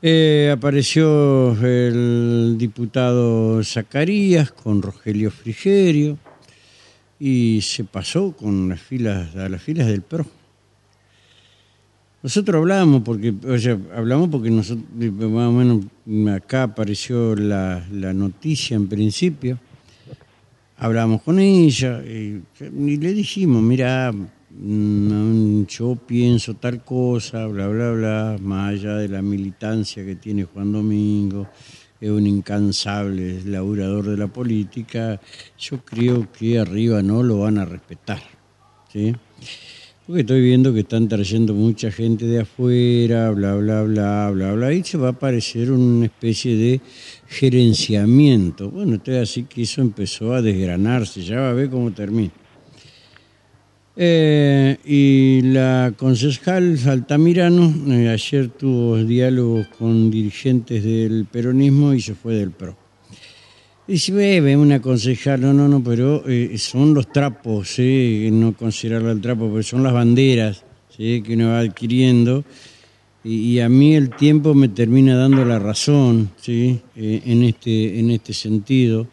Eh, apareció el diputado Zacarías con Rogelio Frigerio y se pasó con las filas, a las filas del PRO. Nosotros hablamos porque, o sea, hablamos porque nosotros, más o menos acá apareció la, noticia en principio. Hablamos con ella y, y le dijimos, mira, yo pienso tal cosa, bla, bla, bla, más allá de la militancia que tiene Juan Domingo, es un incansable laburador de la política, yo creo que arriba no lo van a respetar. ¿sí? Porque estoy viendo que están trayendo mucha gente de afuera, bla, bla, bla, bla, bla, y se va a aparecer una especie de gerenciamiento. Bueno, estoy así que eso empezó a desgranarse, ya va a ver cómo termina. Eh, y la concejal Altamirano eh, ayer tuvo diálogos con dirigentes del peronismo y se fue del PRO. Dice, ve, una concejal, no, no, no, pero eh, son los trapos, ¿sí? no considerarlo el trapo, pero son las banderas que uno va adquiriendo. Y, y, a mí el tiempo me termina dando la razón ¿sí? en, este, en este sentido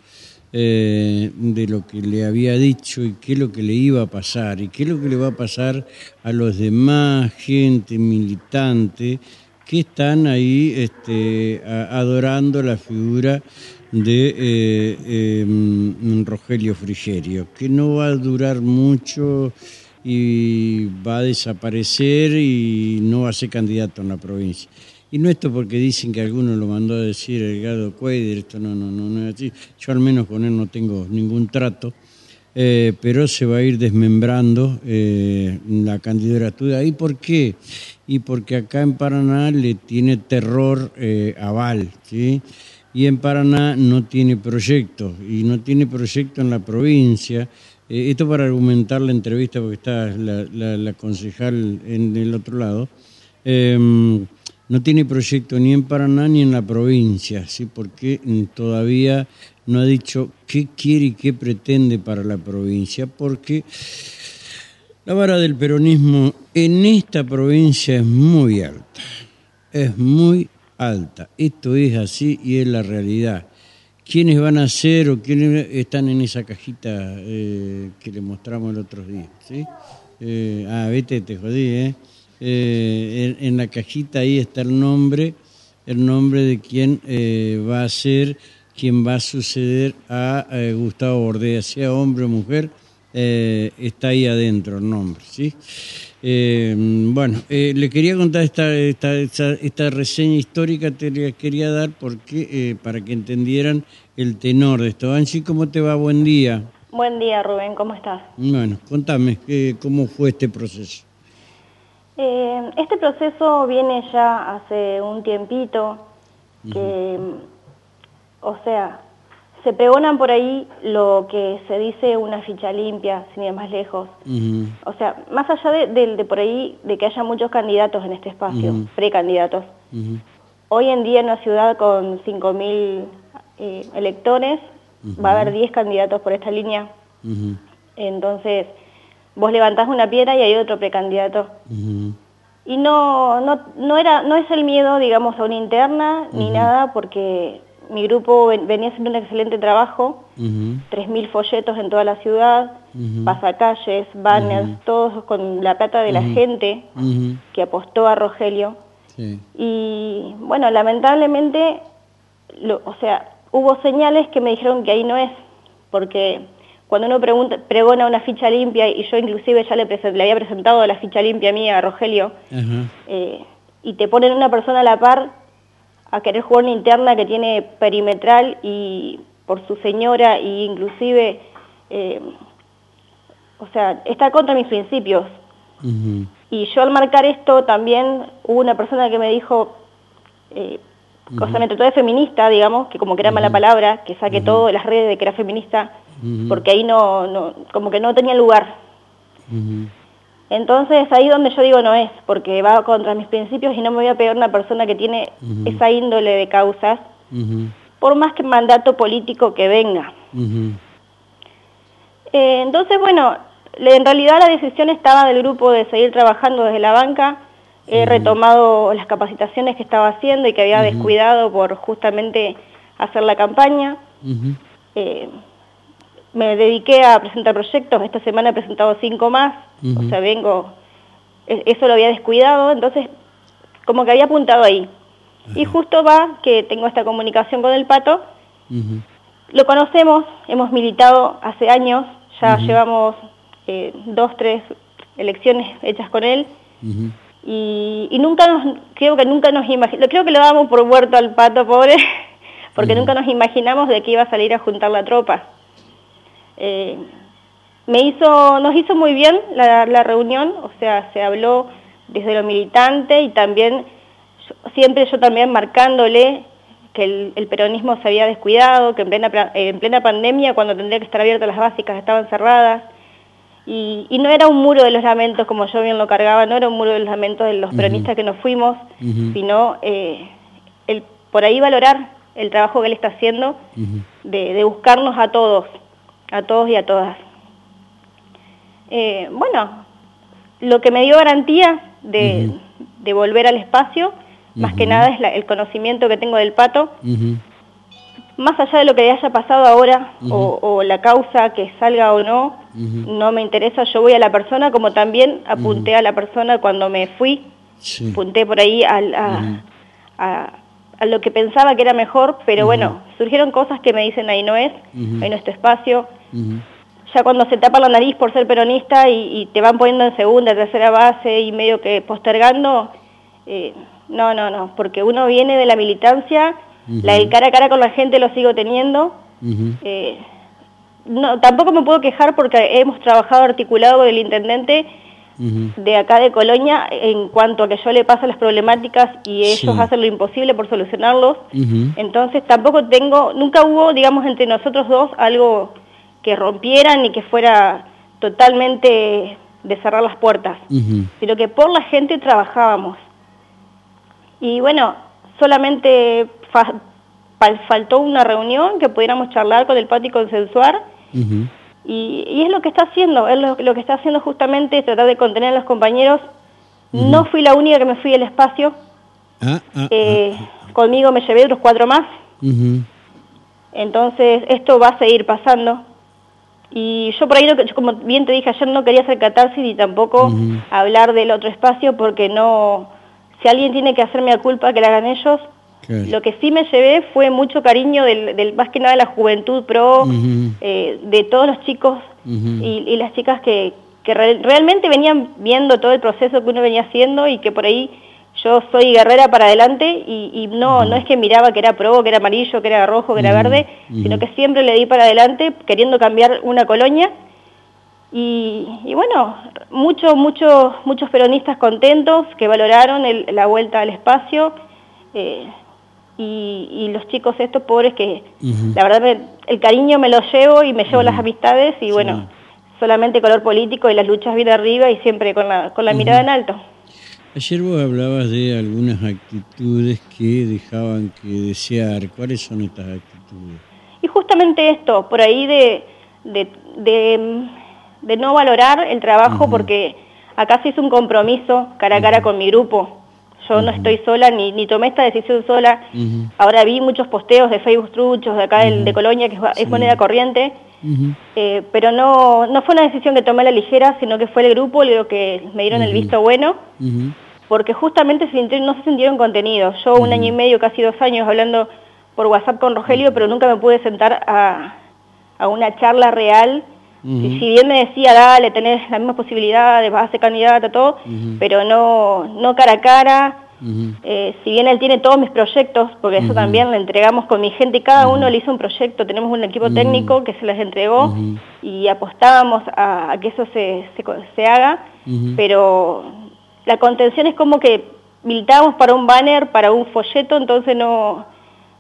eh, de lo que le había dicho y qué es lo que le iba a pasar y qué es lo que le va a pasar a los demás gente militante que están ahí este, adorando la figura de eh, eh, Rogelio Frigerio, que no va a durar mucho y va a desaparecer y no va a ser candidato en la provincia. Y no esto porque dicen que alguno lo mandó a decir el Gado Cuader, esto no, no, no, no es así. Yo al menos con él no tengo ningún trato, eh, pero se va a ir desmembrando eh, la candidatura. ¿Y por qué? Y porque acá en Paraná le tiene terror eh, aval, ¿sí? Y en Paraná no tiene proyecto, y no tiene proyecto en la provincia. Esto para argumentar la entrevista, porque está la, la, la concejal en el otro lado. No tiene proyecto ni en Paraná ni en la provincia, ¿sí? porque todavía no ha dicho qué quiere y qué pretende para la provincia, porque la vara del peronismo en esta provincia es muy alta, es muy alta. Esto es así y es la realidad. ¿Quiénes van a ser o quiénes están en esa cajita eh, que le mostramos el otro día? ¿sí? Eh, ah, vete, te jodí, ¿eh? Eh, en, en, la cajita ahí está el nombre, el nombre de quien eh, va a ser, quien va a suceder a eh, Gustavo Bordea, sea hombre o mujer, está ahí adentro el nombre, ¿sí? bueno, le quería contar esta, esta, esta, esta, reseña histórica, te la quería dar porque para que entendieran el tenor de esto. Angie, ¿cómo te va? Buen día. Buen día, Rubén, ¿cómo estás? Bueno, contame, ¿cómo fue este proceso? Eh, este proceso viene ya hace un tiempito, que, uh -huh. o sea, se pregonan por ahí lo que se dice una ficha limpia, sin ir más lejos. Uh -huh. O sea, más allá de, de, de, por ahí, de que haya muchos candidatos en este espacio, uh -huh. precandidatos. Hoy en día en una ciudad con 5.000 eh, electores, va a haber 10 candidatos por esta línea. Entonces vos levantás una piedra y hay otro precandidato. Uh -huh. Y no, no, no, era, no es el miedo, digamos, a una interna uh -huh. ni nada, porque mi grupo venía haciendo un excelente trabajo, uh -huh. 3.000 folletos en toda la ciudad, pasacalles, banners, todos con la plata de la gente que apostó a Rogelio. Sí. Y bueno, lamentablemente, lo, o sea, hubo señales que me dijeron que ahí no es, porque cuando uno pregunta, pregona una ficha limpia, y yo inclusive ya le, le había presentado la ficha limpia mía a Rogelio, uh -huh. eh, y te ponen una persona a la par a querer jugar una interna que tiene perimetral y por su señora, e inclusive, eh, o sea, está contra mis principios. Uh -huh. Y yo al marcar esto también hubo una persona que me dijo, eh, uh -huh. me trató de feminista, digamos, que como que era mala palabra, que saque todo de las redes de que era feminista, porque ahí no, no, como que no tenía lugar. Uh -huh. Entonces ahí donde yo digo no es, porque va contra mis principios y no me voy a pegar una persona que tiene uh -huh. esa índole de causas, por más que mandato político que venga. Eh, entonces, bueno, en realidad la decisión estaba del grupo de seguir trabajando desde la banca, he retomado las capacitaciones que estaba haciendo y que había descuidado por justamente hacer la campaña. Eh, me dediqué a presentar proyectos, esta semana he presentado cinco más, o sea, vengo, e, eso lo había descuidado, entonces como que había apuntado ahí. Y justo va que tengo esta comunicación con el pato, lo conocemos, hemos militado hace años, ya llevamos eh, dos, tres elecciones hechas con él, y, nunca nos, creo que nunca nos imaginamos, creo que lo damos por muerto al pato pobre, porque nunca nos imaginamos de que iba a salir a juntar la tropa. Eh, me hizo, nos hizo muy bien la, reunión, o sea, se habló desde lo militante y también, siempre yo también marcándole que el, peronismo se había descuidado, que en plena, en plena pandemia, cuando tendría que estar abiertas las básicas, estaban cerradas. Y, no era un muro de los lamentos, como yo bien lo cargaba, no era un muro de los lamentos de los peronistas que nos fuimos, sino eh, el, por ahí valorar el trabajo que él está haciendo de buscarnos a todos, a todos y a todas. Eh, bueno, lo que me dio garantía de, volver al espacio, más que nada es el conocimiento que tengo del pato, más allá de lo que haya pasado ahora o, la causa que salga o no, no me interesa, yo voy a la persona como también apunté a la persona cuando me fui, apunté por ahí a, a, lo que pensaba que era mejor, pero bueno, surgieron cosas que me dicen ahí no es, ahí no es tu espacio, ya cuando se tapa la nariz por ser peronista y, te van poniendo en segunda, tercera base y medio que postergando, eh, no, no, no, porque uno viene de la militancia, la del cara a cara con la gente lo sigo teniendo. Eh, no, tampoco me puedo quejar porque hemos trabajado articulado con el intendente de acá de Colonia en cuanto a que yo le paso las problemáticas y ellos hacen lo imposible por solucionarlos. Entonces tampoco tengo, nunca hubo, digamos, entre nosotros dos algo que rompieran y que fuera totalmente de cerrar las puertas, sino que por la gente trabajábamos. Y bueno, solamente faltó una reunión que pudiéramos charlar con el pato y consensuar, y, es lo que está haciendo, es lo, que está haciendo justamente es tratar de contener a los compañeros. No fui la única que me fui del espacio, ah, ah, eh, ah, conmigo me llevé otros cuatro más. Entonces, esto va a seguir pasando. Y yo por ahí, como bien te dije ayer, no quería hacer catarsis ni tampoco hablar del otro espacio porque no, si alguien tiene que hacerme a culpa que la hagan ellos, lo que sí me llevé fue mucho cariño del, más que nada de la juventud pro, eh, de todos los chicos y, las chicas que, realmente venían viendo todo el proceso que uno venía haciendo y que por ahí yo soy guerrera para adelante y, no, no es que miraba que era pro, que era amarillo, que era rojo, que era verde, sino que siempre le di para adelante queriendo cambiar una colonia. Y, bueno, muchos, muchos, muchos peronistas contentos que valoraron la vuelta al espacio. Eh, y, los chicos estos pobres que la verdad el cariño me lo llevo y me llevo las amistades y bueno, solamente color político y las luchas bien arriba y siempre con la, con la mirada en alto. Ayer vos hablabas de algunas actitudes que dejaban que desear. ¿Cuáles son estas actitudes? Y justamente esto, por ahí de, de, no valorar el trabajo porque acá se hizo un compromiso cara a cara con mi grupo. Yo no estoy sola ni, ni tomé esta decisión sola. Ahora vi muchos posteos de Facebook truchos de acá de Colonia, que es, moneda corriente, eh, pero no, no fue una decisión que tomé a la ligera, sino que fue el grupo lo que me dieron el visto bueno porque justamente no se sintieron contenidos. Yo un año y medio, casi dos años, hablando por WhatsApp con Rogelio, pero nunca me pude sentar a, una charla real. Si bien me decía, dale, tenés las mismas posibilidades, vas a ser candidata, todo, pero no, no cara a cara. Eh, si bien él tiene todos mis proyectos, porque eso también le entregamos con mi gente, cada uno le hizo un proyecto, tenemos un equipo técnico que se les entregó y apostábamos a, que eso se, se, se haga, pero la contención es como que militábamos para un banner, para un folleto, entonces no,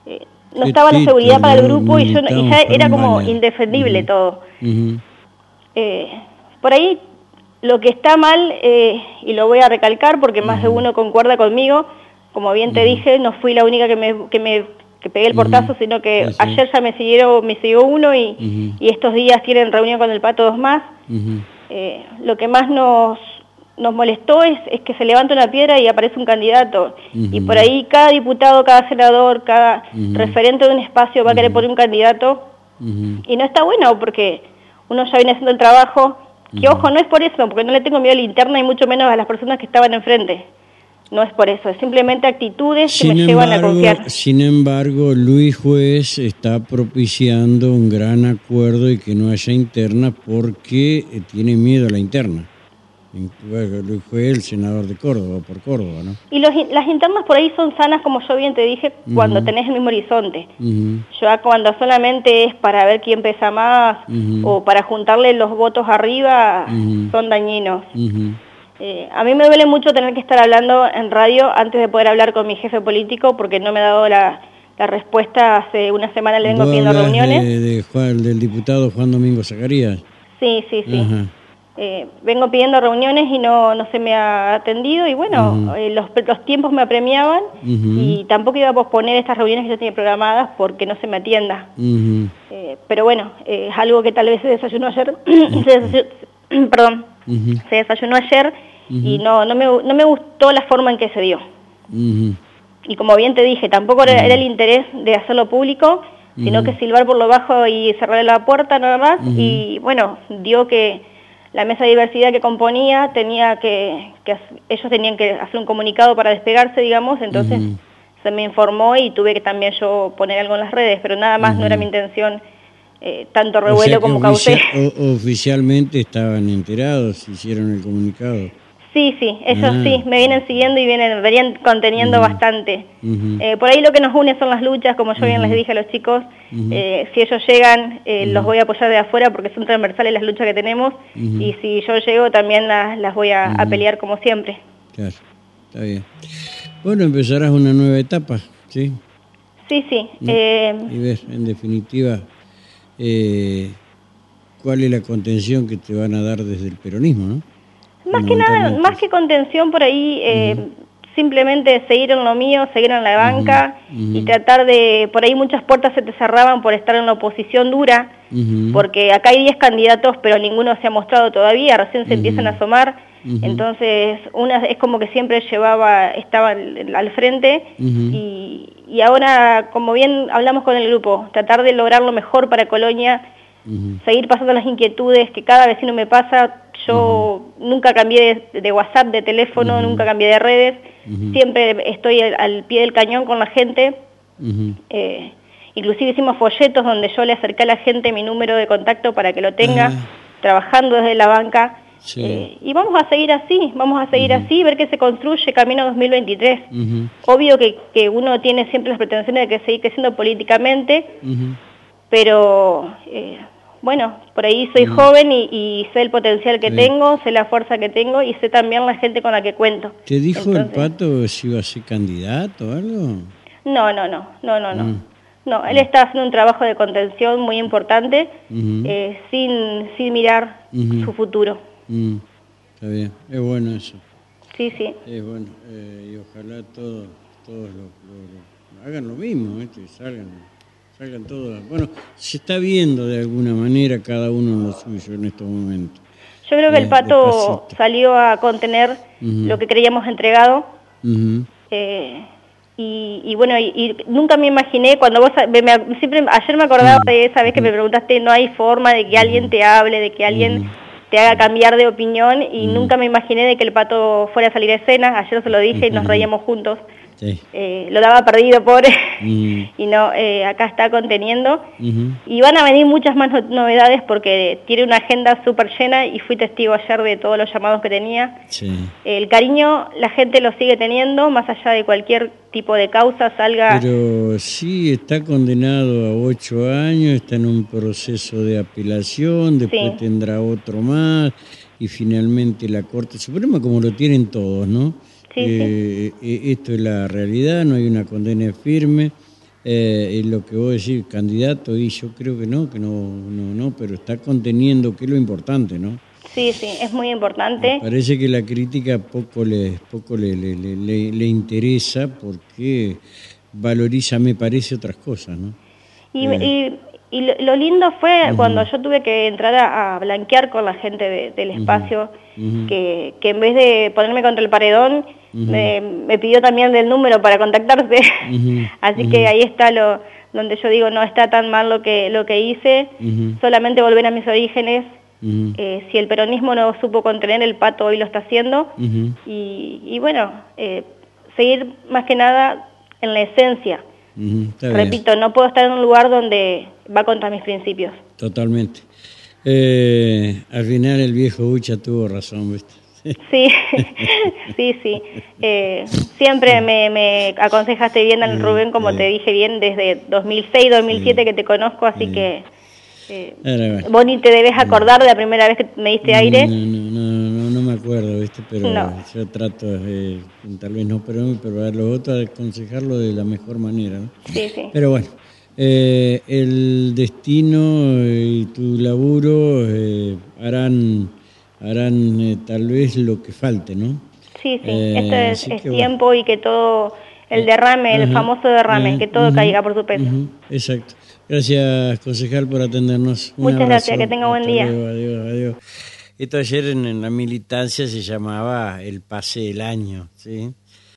eh, no estaba la seguridad para el grupo y, yo, ya era como indefendible todo. Eh, por ahí lo que está mal, eh, y lo voy a recalcar porque más de uno concuerda conmigo, como bien te dije, no fui la única que me, que me que pegué el portazo, sino que ayer ya me siguieron, me siguió uno y, y, estos días tienen reunión con el pato dos más. lo que más nos, nos molestó es, es, que se levanta una piedra y aparece un candidato. Y por ahí cada diputado, cada senador, cada referente de un espacio va a querer poner un candidato. Y no está bueno porque uno ya viene haciendo el trabajo. Que ojo, no es por eso, porque no le tengo miedo a la interna y mucho menos a las personas que estaban enfrente. No es por eso, es simplemente actitudes que me llevan a confiar. Sin embargo, Luis Juez está propiciando un gran acuerdo y que no haya interna porque tiene miedo a la interna. Fue el senador de Córdoba, por Córdoba, ¿no? Y los, las internas por ahí son sanas, como yo bien te dije, cuando tenés el mismo horizonte. Ya cuando solamente es para ver quién pesa más o para juntarle los votos arriba, son dañinos. Eh, a mí me duele mucho tener que estar hablando en radio antes de poder hablar con mi jefe político porque no me ha dado la, respuesta. Hace una semana le vengo pidiendo reuniones. De, Juan, del diputado Juan Domingo Zacarías. Sí, sí, sí. Eh, vengo pidiendo reuniones y no, no se me ha atendido y bueno, eh, los, los, tiempos me apremiaban y tampoco iba a posponer estas reuniones que yo tenía programadas porque no se me atienda. Eh, pero bueno, es algo que tal vez se desayunó ayer, perdón, se desayunó ayer y no, no, me, no me gustó la forma en que se dio. Y como bien te dije, tampoco era, el interés de hacerlo público, sino que silbar por lo bajo y cerrar la puerta nada más y bueno, dio que la mesa de diversidad que componía tenía que, ellos tenían que hacer un comunicado para despegarse, digamos, entonces se me informó y tuve que también yo poner algo en las redes, pero nada más no era mi intención eh, tanto revuelo como causé. oficialmente estaban enterados, hicieron el comunicado. Sí, sí, ellos ah. sí, me vienen siguiendo y vienen, venían conteniendo bastante. Eh, por ahí lo que nos une son las luchas, como yo bien les dije a los chicos, eh, si ellos llegan, eh, los voy a apoyar de afuera porque son transversales las luchas que tenemos, y si yo llego también las, las voy a, pelear como siempre. Claro, está bien. Bueno, empezarás una nueva etapa, ¿sí? Sí, sí. y ver, en definitiva, cuál es la contención que te van a dar desde el peronismo, ¿no? Más que nada, más que contención por ahí, eh, simplemente seguir en lo mío, seguir en la banca y tratar de, por ahí muchas puertas se te cerraban por estar en la oposición dura, porque acá hay 10 candidatos, pero ninguno se ha mostrado todavía, recién se empiezan a asomar, entonces una es como que siempre llevaba, estaba al, frente y, y ahora, como bien hablamos con el grupo, tratar de lograr lo mejor para Colonia, seguir pasando las inquietudes que cada vecino me pasa, yo nunca cambié de, WhatsApp, de teléfono, nunca cambié de redes, siempre estoy al, pie del cañón con la gente. Eh, inclusive hicimos folletos donde yo le acerqué a la gente mi número de contacto para que lo tenga, ah. trabajando desde la banca. Eh, y vamos a seguir así, vamos a seguir así, ver qué se construye camino 2023. Obvio que, que, uno tiene siempre las pretensiones de que seguir creciendo políticamente, pero... Eh, bueno, por ahí soy mm. joven y, sé el potencial que tengo, sé la fuerza que tengo y sé también la gente con la que cuento. ¿Te dijo el Pato si iba a ser candidato o algo? No, no, no, no, no, no. Mm. No, él está haciendo un trabajo de contención muy importante eh, sin, sin mirar su futuro. Mm. Está bien, es bueno eso. Sí, sí. Es bueno, eh, y ojalá todos, todos hagan lo mismo, ¿eh? salgan salgan todos. Bueno, se está viendo de alguna manera cada uno lo suyo en estos momentos. Yo creo que el pato salió a contener lo que creíamos entregado. Eh, y, bueno, y, nunca me imaginé, cuando vos, siempre, ayer me acordaba de esa vez que me preguntaste, no hay forma de que alguien te hable, de que alguien te haga cambiar de opinión, y nunca me imaginé de que el pato fuera a salir a escena, ayer se lo dije y nos reíamos juntos. Eh, lo daba perdido, pobre, mm. y no, eh, acá está conteniendo. Y van a venir muchas más novedades porque tiene una agenda súper llena y fui testigo ayer de todos los llamados que tenía. El cariño la gente lo sigue teniendo, más allá de cualquier tipo de causa salga... Pero sí, está condenado a ocho años, está en un proceso de apelación, después tendrá otro más, y finalmente la Corte Suprema, como lo tienen todos, ¿no? Eh, eh, esto es la realidad, no hay una condena firme. Eh, es lo que vos decís, candidato, y yo creo que no, que no, no, no, pero está conteniendo, que es lo importante, ¿no? Sí, sí, es muy importante. parece que la crítica poco le, poco le, le, le, interesa porque valoriza, me parece, otras cosas, ¿no? Y, y lo, lindo fue cuando yo tuve que entrar a, blanquear con la gente del espacio, que, que, en vez de ponerme contra el paredón, me, me, pidió también del número para contactarse. Así que ahí está lo donde yo digo, no está tan mal lo que, lo que hice, solamente volver a mis orígenes. Eh, si el peronismo no supo contener, el pato hoy lo está haciendo. y, y, bueno, eh, seguir más que nada en la esencia. Repito, no puedo estar en un lugar donde va contra mis principios. Totalmente. Eh, al final el viejo Ucha tuvo razón, ¿viste? Sí, sí, sí. Eh, siempre me, me, aconsejaste bien al Rubén, como te dije bien, desde 2006, 2007 que te conozco, así que eh, vos ni te debes acordar de la primera vez que me diste aire. No, no, no, no, me acuerdo, ¿viste? Pero yo trato, eh, tal vez no, pero, pero a los otros aconsejarlo de la mejor manera, ¿no? Sí, sí. Pero bueno. Eh, el destino y tu laburo eh, harán harán eh, tal vez lo que falte, ¿no? Sí, sí, esto es, tiempo y que todo, el derrame, el famoso derrame, que todo caiga por su peso. exacto. Gracias, concejal, por atendernos. Muchas gracias, que tenga buen día. Adiós, adiós, Esto ayer en, en, la militancia se llamaba el pase del año, ¿sí?